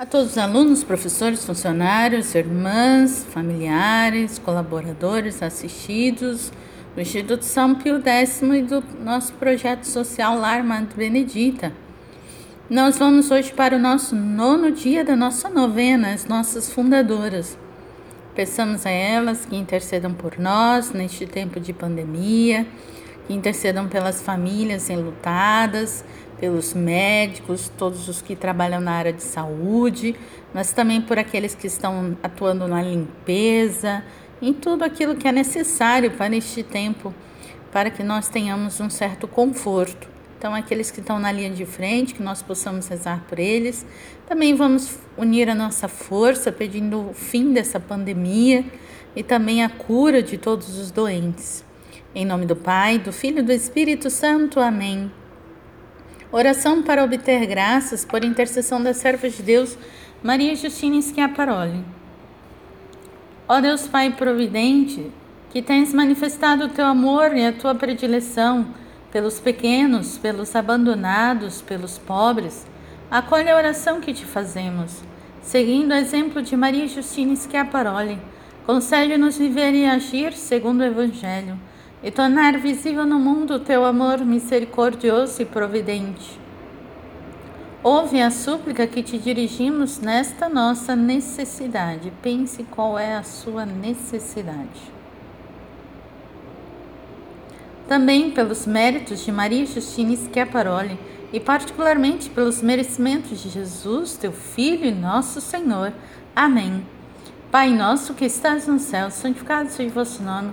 A todos os alunos, professores, funcionários, irmãs, familiares, colaboradores, assistidos do Instituto São Pio X e do nosso projeto social Lar Madre Benedita. Nós vamos hoje para o nosso nono dia da nossa novena, as nossas fundadoras. Peçamos a elas que intercedam por nós neste tempo de pandemia, intercedam pelas famílias enlutadas, pelos médicos, todos os que trabalham na área de saúde, mas também por aqueles que estão atuando na limpeza, em tudo aquilo que é necessário para este tempo, para que nós tenhamos um certo conforto. Então, aqueles que estão na linha de frente, que nós possamos rezar por eles. Também vamos unir a nossa força pedindo o fim dessa pandemia e também a cura de todos os doentes. Em nome do Pai, do Filho e do Espírito Santo. Amém. Oração para obter graças por intercessão da serva de Deus, Maria Justina Schiaparoli. Ó Deus Pai providente, que tens manifestado o teu amor e a tua predileção pelos pequenos, pelos abandonados, pelos pobres, acolhe a oração que te fazemos. Seguindo o exemplo de Maria Justina Schiaparoli, concede-nos viver e agir segundo o Evangelho e tornar visível no mundo o teu amor misericordioso e providente. Ouve a súplica que te dirigimos nesta nossa necessidade. Pense qual é a sua necessidade. Também pelos méritos de Maria Justina Schiaparoli e particularmente pelos merecimentos de Jesus, teu Filho e nosso Senhor. Amém. Pai nosso que estás no céu, santificado seja o vosso nome.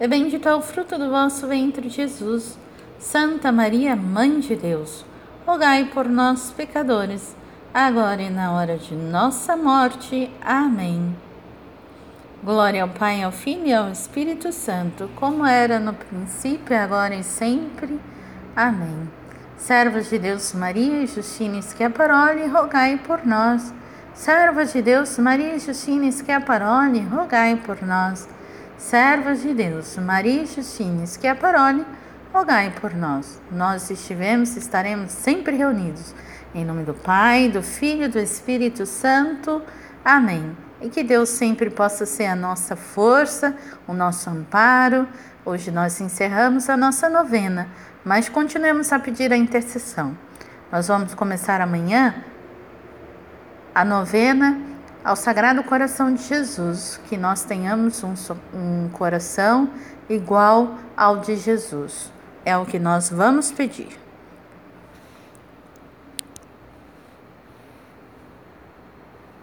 e bendito é o fruto do vosso ventre, Jesus. Santa Maria, Mãe de Deus, rogai por nós, pecadores, agora e na hora de nossa morte. Amém. Glória ao Pai, ao Filho e ao Espírito Santo, como era no princípio, agora e sempre. Amém. Servos de Deus, Maria e Justina Schiaparoli, rogai por nós. Servos de Deus, Maria e Justina Schiaparoli, rogai por nós. Servas de Deus, Maria e Justina Schiaparoli, rogai por nós. Nós estivemos e estaremos sempre reunidos. Em nome do Pai, do Filho e do Espírito Santo. Amém. E que Deus sempre possa ser a nossa força, o nosso amparo. Hoje nós encerramos a nossa novena, mas continuemos a pedir a intercessão. Nós vamos começar amanhã a novena ao Sagrado Coração de Jesus, que nós tenhamos um, um coração igual ao de Jesus. É o que nós vamos pedir.